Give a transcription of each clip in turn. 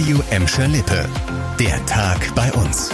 Radio Emscher Lippe. Der Tag bei uns.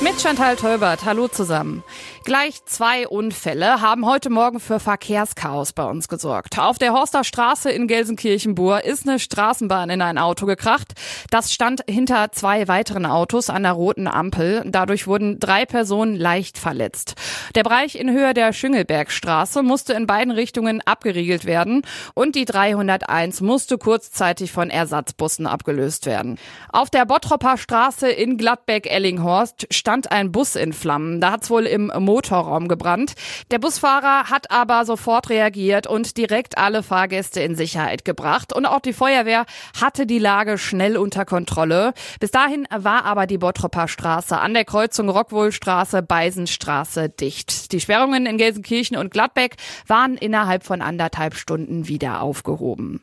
Mit Chantal Tolbert, hallo zusammen. Gleich zwei Unfälle haben heute Morgen für Verkehrschaos bei uns gesorgt. Auf der Horster Straße in Gelsenkirchen-Bur ist eine Straßenbahn in ein Auto gekracht. Das stand hinter zwei weiteren Autos an der roten Ampel. Dadurch wurden drei Personen leicht verletzt. Der Bereich in Höhe der Schüngelbergstraße musste in beiden Richtungen abgeriegelt werden und die 301 musste kurzzeitig von Ersatzbussen abgelöst werden. Auf der Bottropper Straße in Gladbeck-Ellinghorst stand ein Bus in Flammen. Da hat's wohl im Motorraum gebrannt. Der Busfahrer hat aber sofort reagiert und direkt alle Fahrgäste in Sicherheit gebracht. Und auch die Feuerwehr hatte die Lage schnell unter Kontrolle. Bis dahin war aber die Bottropper Straße an der Kreuzung Rockwohlstraße, Beisenstraße dicht. Die Sperrungen in Gelsenkirchen und Gladbeck waren innerhalb von anderthalb Stunden wieder aufgehoben.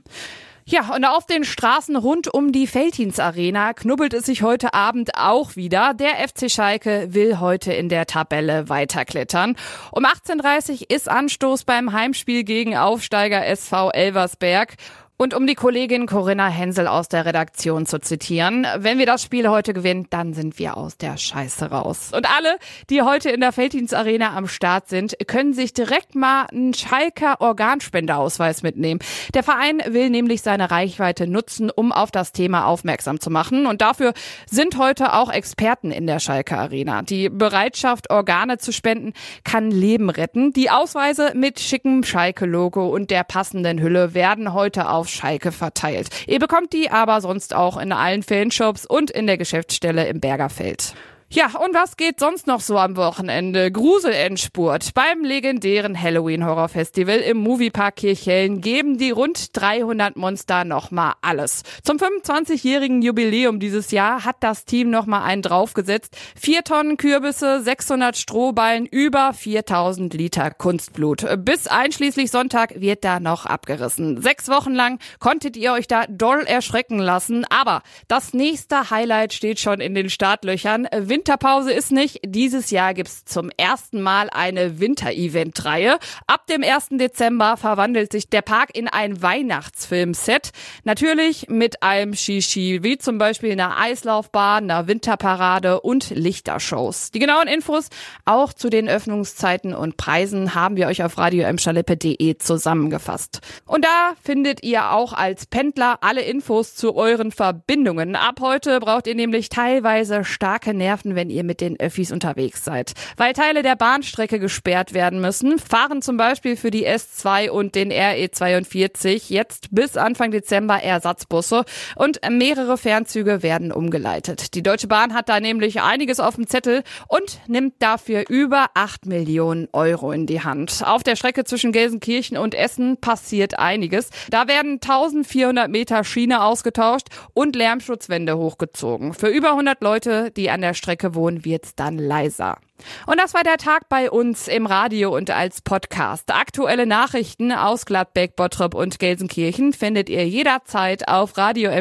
Ja, und auf den Straßen rund um die Feldhins Arena knubbelt es sich heute Abend auch wieder. Der FC Schalke will heute in der Tabelle weiterklettern. Um 18.30 Uhr ist Anstoß beim Heimspiel gegen Aufsteiger SV Elversberg. Und um die Kollegin Corinna Hensel aus der Redaktion zu zitieren, wenn wir das Spiel heute gewinnen, dann sind wir aus der Scheiße raus. Und alle, die heute in der Felddienst Arena am Start sind, können sich direkt mal einen Schalker Organspendeausweis mitnehmen. Der Verein will nämlich seine Reichweite nutzen, um auf das Thema aufmerksam zu machen. Und dafür sind heute auch Experten in der Schalker Arena. Die Bereitschaft, Organe zu spenden, kann Leben retten. Die Ausweise mit schickem Schalke-Logo und der passenden Hülle werden heute auf Schalke verteilt. Ihr bekommt die aber sonst auch in allen Fanshops und in der Geschäftsstelle im Bergerfeld. Ja, und was geht sonst noch so am Wochenende? Gruselendspurt. Beim legendären Halloween-Horror-Festival im Moviepark Kirchhellen geben die rund 300 Monster nochmal alles. Zum 25-jährigen Jubiläum dieses Jahr hat das Team nochmal einen draufgesetzt. Vier Tonnen Kürbisse, 600 Strohballen, über 4000 Liter Kunstblut. Bis einschließlich Sonntag wird da noch abgerissen. Sechs Wochen lang konntet ihr euch da doll erschrecken lassen. Aber das nächste Highlight steht schon in den Startlöchern. Winterpause ist nicht. Dieses Jahr gibt's zum ersten Mal eine Winter-Event-Reihe. Ab dem 1. Dezember verwandelt sich der Park in ein Weihnachtsfilmset. Natürlich mit allem Shishi, wie zum Beispiel einer Eislaufbahn, einer Winterparade und Lichtershows. Die genauen Infos auch zu den Öffnungszeiten und Preisen haben wir euch auf radioemschalippe.de zusammengefasst. Und da findet ihr auch als Pendler alle Infos zu euren Verbindungen. Ab heute braucht ihr nämlich teilweise starke Nerven wenn ihr mit den Öffis unterwegs seid. Weil Teile der Bahnstrecke gesperrt werden müssen, fahren zum Beispiel für die S2 und den RE42 jetzt bis Anfang Dezember Ersatzbusse und mehrere Fernzüge werden umgeleitet. Die Deutsche Bahn hat da nämlich einiges auf dem Zettel und nimmt dafür über 8 Millionen Euro in die Hand. Auf der Strecke zwischen Gelsenkirchen und Essen passiert einiges. Da werden 1400 Meter Schiene ausgetauscht und Lärmschutzwände hochgezogen. Für über 100 Leute, die an der Strecke wohnen, wird's dann leiser. Und das war der Tag bei uns im Radio und als Podcast. Aktuelle Nachrichten aus Gladbeck, Bottrop und Gelsenkirchen findet ihr jederzeit auf radio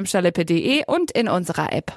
und in unserer App.